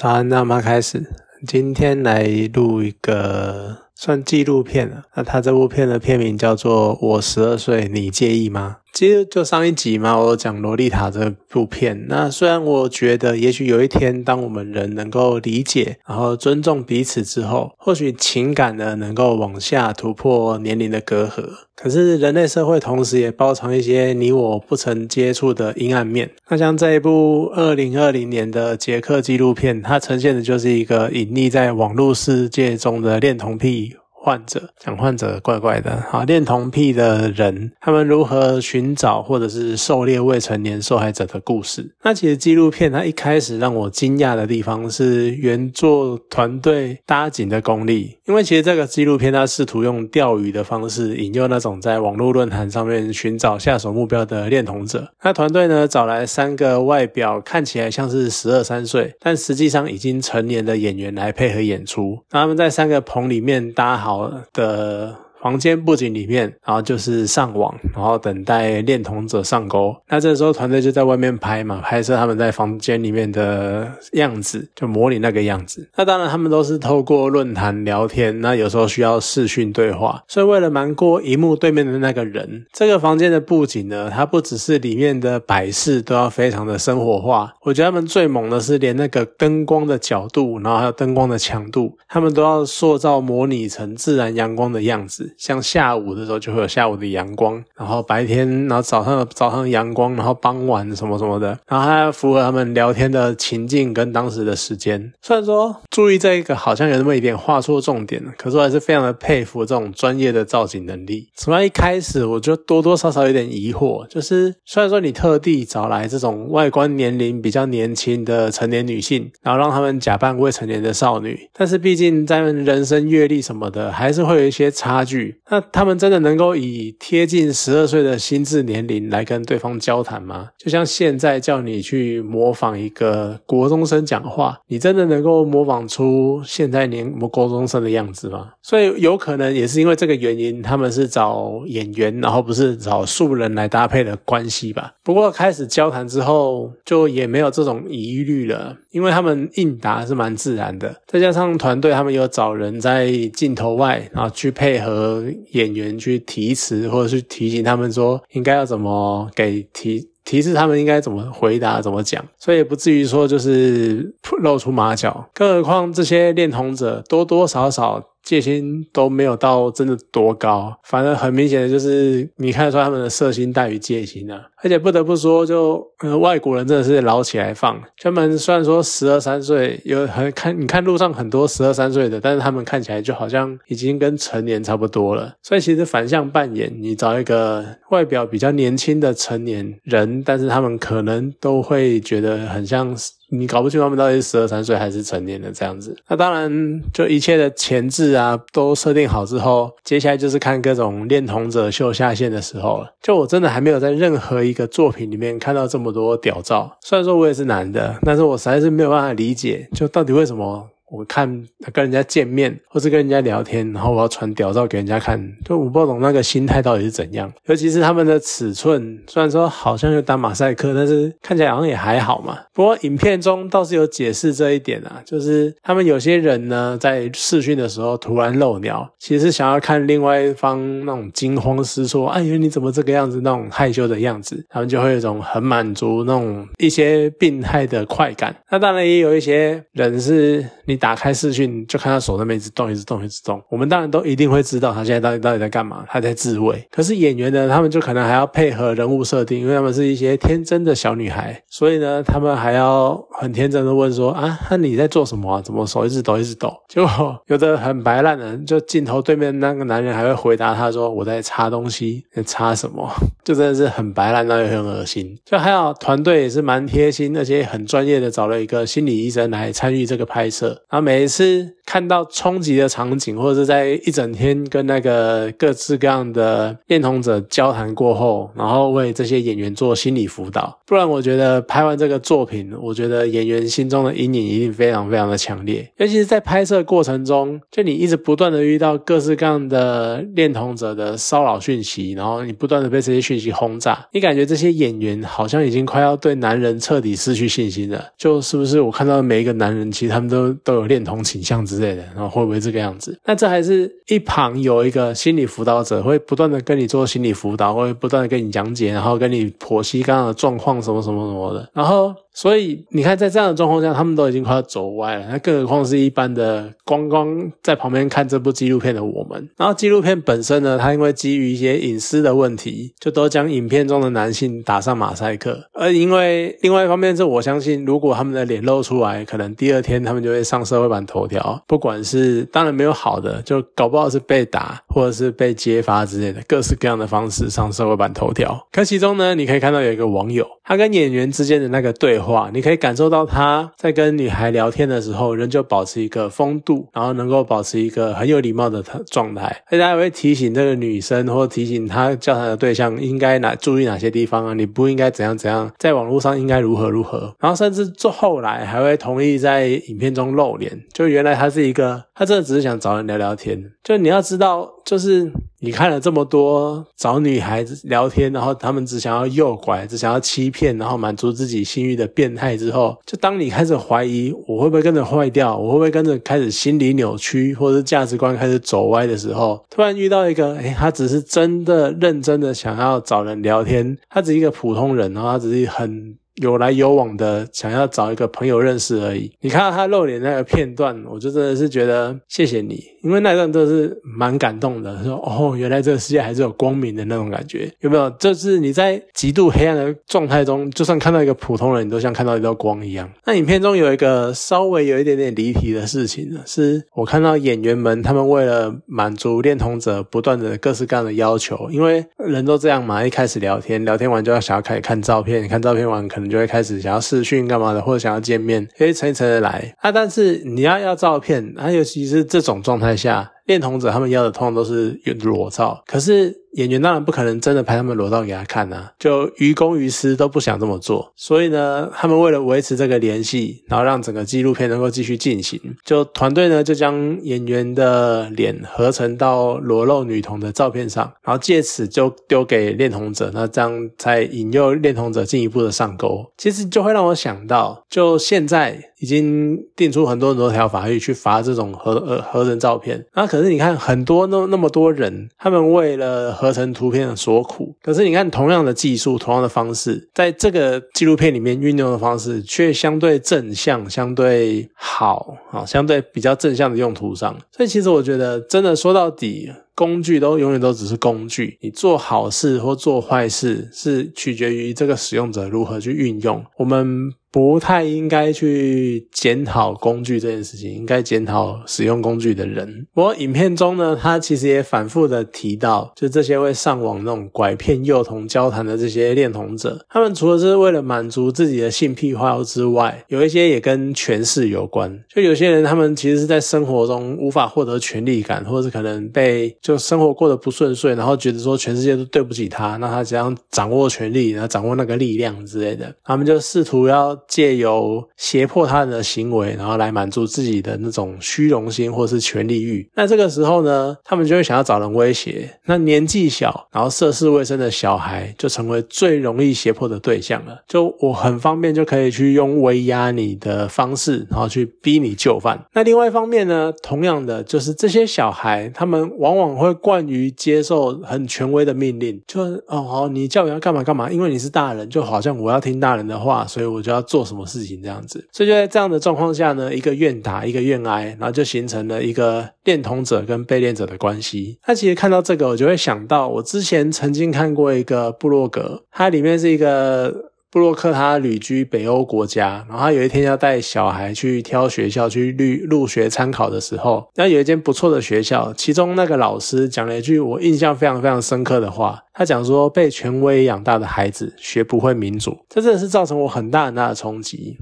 早安，那我们开始，今天来录一个算纪录片了。那他这部片的片名叫做《我十二岁，你介意吗》？其实就上一集嘛，我讲洛丽塔这部片。那虽然我觉得，也许有一天，当我们人能够理解，然后尊重彼此之后，或许情感呢能够往下突破年龄的隔阂。可是人类社会同时也包藏一些你我不曾接触的阴暗面。那像这一部二零二零年的捷克纪录片，它呈现的就是一个隐匿在网络世界中的恋童癖。患者讲患者怪怪的好，恋童癖的人，他们如何寻找或者是狩猎未成年受害者的故事？那其实纪录片它一开始让我惊讶的地方是原作团队搭景的功力，因为其实这个纪录片它试图用钓鱼的方式引诱那种在网络论坛上面寻找下手目标的恋童者。那团队呢找来三个外表看起来像是十二三岁，但实际上已经成年的演员来配合演出，那他们在三个棚里面搭好。好的房间布景里面，然后就是上网，然后等待恋童者上钩。那这时候团队就在外面拍嘛，拍摄他们在房间里面的样子，就模拟那个样子。那当然，他们都是透过论坛聊天，那有时候需要视讯对话。所以为了瞒过荧幕对面的那个人，这个房间的布景呢，它不只是里面的摆饰都要非常的生活化。我觉得他们最猛的是连那个灯光的角度，然后还有灯光的强度，他们都要塑造模拟成自然阳光的样子。像下午的时候就会有下午的阳光，然后白天，然后早上早上阳光，然后傍晚什么什么的，然后还要符合他们聊天的情境跟当时的时间。虽然说注意这一个好像有那么一点画错重点可是我还是非常的佩服这种专业的造景能力。此外，一开始我就多多少少有点疑惑，就是虽然说你特地找来这种外观年龄比较年轻的成年女性，然后让他们假扮未成年的少女，但是毕竟在人生阅历什么的，还是会有一些差距。那他们真的能够以贴近十二岁的心智年龄来跟对方交谈吗？就像现在叫你去模仿一个国中生讲话，你真的能够模仿出现在年国中生的样子吗？所以有可能也是因为这个原因，他们是找演员，然后不是找素人来搭配的关系吧。不过开始交谈之后，就也没有这种疑虑了，因为他们应答是蛮自然的，再加上团队他们有找人在镜头外，然后去配合。演员去提词，或者是提醒他们说应该要怎么给提提示，他们应该怎么回答，怎么讲，所以也不至于说就是露出马脚。更何况这些恋童者多多少少。戒心都没有到真的多高，反正很明显的就是你看得出他们的色心大于戒心啊！而且不得不说，就呃外国人真的是捞起来放。他们虽然说十二三岁，有很看你看路上很多十二三岁的，但是他们看起来就好像已经跟成年差不多了。所以其实反向扮演，你找一个外表比较年轻的成年人，但是他们可能都会觉得很像。你搞不清他们到底是十二三岁还是成年的这样子，那当然就一切的前置啊都设定好之后，接下来就是看各种恋童者秀下限的时候了。就我真的还没有在任何一个作品里面看到这么多屌照，虽然说我也是男的，但是我实在是没有办法理解，就到底为什么。我看跟人家见面，或是跟人家聊天，然后我要传屌照给人家看，就我不懂那个心态到底是怎样。尤其是他们的尺寸，虽然说好像有打马赛克，但是看起来好像也还好嘛。不过影片中倒是有解释这一点啊，就是他们有些人呢在视讯的时候突然漏鸟，其实想要看另外一方那种惊慌失措，哎呀你怎么这个样子那种害羞的样子，他们就会有一种很满足那种一些病态的快感。那当然也有一些人是你。打开视讯就看他手那边一直动，一直动，一直动。我们当然都一定会知道他现在到底到底在干嘛，他在自慰。可是演员呢，他们就可能还要配合人物设定，因为他们是一些天真的小女孩，所以呢，他们还要很天真的问说：“啊，那你在做什么啊？怎么手一直抖，一直抖？”结果有的很白烂的，就镜头对面那个男人还会回答他说：“我在擦东西，在擦什么？” 就真的是很白烂，那也很恶心。就还有团队也是蛮贴心，而且很专业的找了一个心理医生来参与这个拍摄。然后每一次看到冲击的场景，或者是在一整天跟那个各式各样的恋童者交谈过后，然后为这些演员做心理辅导。不然，我觉得拍完这个作品，我觉得演员心中的阴影一定非常非常的强烈。尤其是在拍摄过程中，就你一直不断的遇到各式各样的恋童者的骚扰讯息，然后你不断的被这些讯息轰炸，你感觉这些演员好像已经快要对男人彻底失去信心了。就是不是我看到每一个男人，其实他们都都有恋童倾向之类的，然后会不会这个样子？那这还是一旁有一个心理辅导者，会不断的跟你做心理辅导，会不断的跟你讲解，然后跟你剖析刚刚的状况什么什么什么的，然后。所以你看，在这样的状况下，他们都已经快要走歪了。那更何况是一般的光光在旁边看这部纪录片的我们。然后纪录片本身呢，它因为基于一些隐私的问题，就都将影片中的男性打上马赛克。而因为另外一方面是，我相信如果他们的脸露出来，可能第二天他们就会上社会版头条。不管是当然没有好的，就搞不好是被打，或者是被揭发之类的，各式各样的方式上社会版头条。可其中呢，你可以看到有一个网友，他跟演员之间的那个对话。你可以感受到他在跟女孩聊天的时候，仍旧保持一个风度，然后能够保持一个很有礼貌的状态。而且他会提醒这个女生，或提醒他交谈的对象应该哪注意哪些地方啊？你不应该怎样怎样，在网络上应该如何如何。然后甚至做后来还会同意在影片中露脸。就原来他是一个，他真的只是想找人聊聊天。就你要知道，就是。你看了这么多找女孩子聊天，然后他们只想要诱拐，只想要欺骗，然后满足自己性欲的变态之后，就当你开始怀疑我会不会跟着坏掉，我会不会跟着开始心理扭曲，或者是价值观开始走歪的时候，突然遇到一个，哎，他只是真的认真的想要找人聊天，他只是一个普通人，然后他只是很。有来有往的，想要找一个朋友认识而已。你看到他露脸那个片段，我就真的是觉得谢谢你，因为那段真的是蛮感动的。说哦，原来这个世界还是有光明的那种感觉，有没有？就是你在极度黑暗的状态中，就算看到一个普通人，你都像看到一道光一样。那影片中有一个稍微有一点点离题的事情呢，是我看到演员们他们为了满足恋童者不断的各式各样的要求，因为人都这样嘛，一开始聊天，聊天完就要想要开始看照片，看照片完可能。就会开始想要视讯干嘛的，或者想要见面，可以层一层的来啊。但是你要要照片，啊，尤其是这种状态下。恋童者他们要的通常都是裸照，可是演员当然不可能真的拍他们裸照给他看啊，就于公于私都不想这么做。所以呢，他们为了维持这个联系，然后让整个纪录片能够继续进行，就团队呢就将演员的脸合成到裸露女童的照片上，然后借此就丢给恋童者，那这样才引诱恋童者进一步的上钩。其实就会让我想到，就现在。已经定出很多很多条法律去罚这种合呃合成照片，那可是你看很多那那么多人，他们为了合成图片的所苦，可是你看同样的技术，同样的方式，在这个纪录片里面运用的方式却相对正向，相对好啊，相对比较正向的用途上，所以其实我觉得真的说到底。工具都永远都只是工具，你做好事或做坏事是取决于这个使用者如何去运用。我们不太应该去检讨工具这件事情，应该检讨使用工具的人。不过影片中呢，他其实也反复的提到，就这些会上网那种拐骗幼童交谈的这些恋童者，他们除了是为了满足自己的性癖好之外，有一些也跟权势有关。就有些人他们其实是在生活中无法获得权力感，或者是可能被就生活过得不顺遂，然后觉得说全世界都对不起他，那他怎样掌握权力，然后掌握那个力量之类的，他们就试图要借由胁迫他人的行为，然后来满足自己的那种虚荣心或是权力欲。那这个时候呢，他们就会想要找人威胁。那年纪小，然后涉世未深的小孩，就成为最容易胁迫的对象了。就我很方便就可以去用威压你的方式，然后去逼你就范。那另外一方面呢，同样的就是这些小孩，他们往往会惯于接受很权威的命令，就哦好，你叫我要干嘛干嘛，因为你是大人，就好像我要听大人的话，所以我就要做什么事情这样子。所以就在这样的状况下呢，一个愿打，一个愿挨，然后就形成了一个恋童者跟被恋者的关系。那其实看到这个，我就会想到我之前曾经看过一个部落格，它里面是一个。布洛克他旅居北欧国家，然后他有一天要带小孩去挑学校去入入学参考的时候，那有一间不错的学校，其中那个老师讲了一句我印象非常非常深刻的话，他讲说被权威养大的孩子学不会民主，这真的是造成我很大很大的冲击。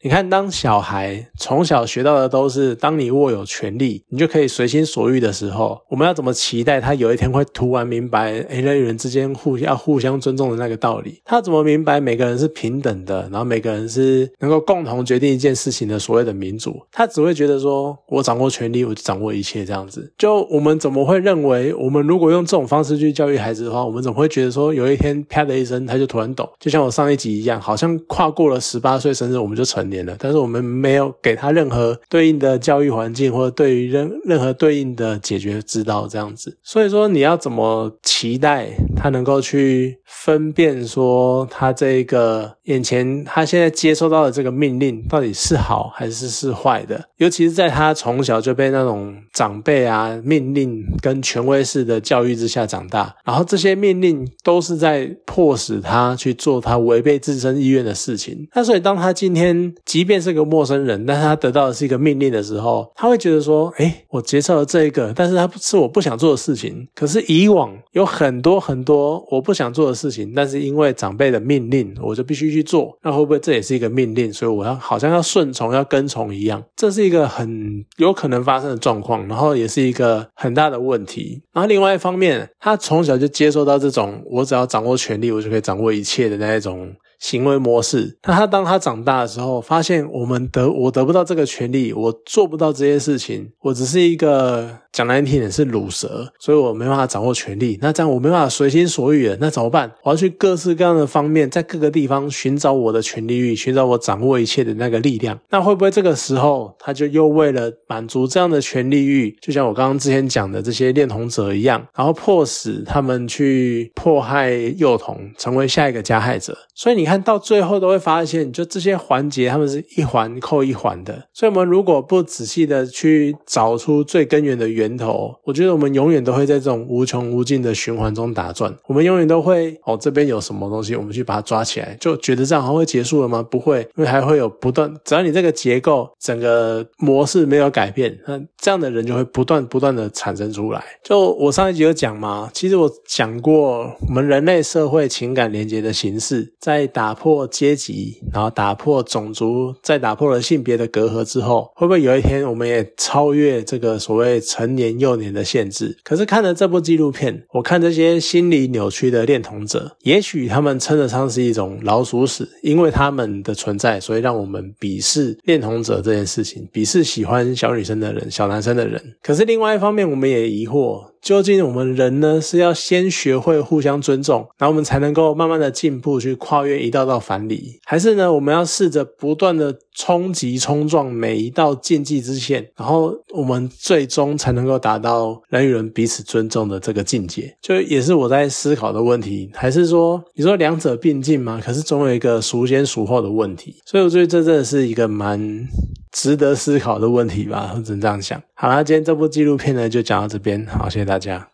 你看，当小孩从小学到的都是，当你握有权利，你就可以随心所欲的时候，我们要怎么期待他有一天会突然明白，人与人之间互要互相尊重的那个道理？他怎么明白每个人是平等的，然后每个人是能够共同决定一件事情的所谓的民主？他只会觉得说，我掌握权力，我就掌握一切这样子。就我们怎么会认为，我们如果用这种方式去教育孩子的话，我们怎么会觉得说，有一天啪的一声，他就突然懂？就像我上一集一样，好像跨过了十八岁生日，我们就成年了。但是我们没有给他任何对应的教育环境，或者对于任任何对应的解决之道，这样子。所以说，你要怎么期待他能够去分辨说，他这个眼前他现在接收到的这个命令到底是好还是是坏的？尤其是在他从小就被那种长辈啊命令跟权威式的教育之下长大，然后这些命令都是在迫使他去做他违背自身意愿的事情。那所以，当他今天即便是个陌生人，但是他得到的是一个命令的时候，他会觉得说：“哎，我接受了这一个，但是他是我不想做的事情。可是以往有很多很多我不想做的事情，但是因为长辈的命令，我就必须去做。那会不会这也是一个命令？所以我要好像要顺从、要跟从一样？这是一个很有可能发生的状况，然后也是一个很大的问题。然后另外一方面，他从小就接受到这种我只要掌握权力，我就可以掌握一切的那一种。”行为模式，那他当他长大的时候，发现我们得我得不到这个权利，我做不到这些事情，我只是一个讲难听点是乳蛇，所以我没办法掌握权力。那这样我没办法随心所欲了，那怎么办？我要去各式各样的方面，在各个地方寻找我的权利欲，寻找我掌握一切的那个力量。那会不会这个时候，他就又为了满足这样的权利欲，就像我刚刚之前讲的这些恋童者一样，然后迫使他们去迫害幼童，成为下一个加害者？所以你看到最后都会发现，就这些环节，他们是一环扣一环的。所以，我们如果不仔细的去找出最根源的源头，我觉得我们永远都会在这种无穷无尽的循环中打转。我们永远都会哦，这边有什么东西，我们去把它抓起来，就觉得这样好像会结束了吗？不会，因为还会有不断。只要你这个结构整个模式没有改变，那这样的人就会不断不断的产生出来。就我上一集有讲嘛，其实我讲过，我们人类社会情感连接的形式。在打破阶级，然后打破种族，再打破了性别的隔阂之后，会不会有一天我们也超越这个所谓成年幼年的限制？可是看了这部纪录片，我看这些心理扭曲的恋童者，也许他们称得上是一种老鼠屎，因为他们的存在，所以让我们鄙视恋童者这件事情，鄙视喜欢小女生的人、小男生的人。可是另外一方面，我们也疑惑。究竟我们人呢是要先学会互相尊重，然后我们才能够慢慢的进步，去跨越一道道藩篱，还是呢我们要试着不断的冲击冲撞每一道禁忌之线，然后我们最终才能够达到人与人彼此尊重的这个境界？就也是我在思考的问题，还是说你说两者并进吗？可是总有一个孰先孰后的问题，所以我觉得这真的是一个蛮。值得思考的问题吧，只能这样想。好啦，今天这部纪录片呢就讲到这边，好，谢谢大家。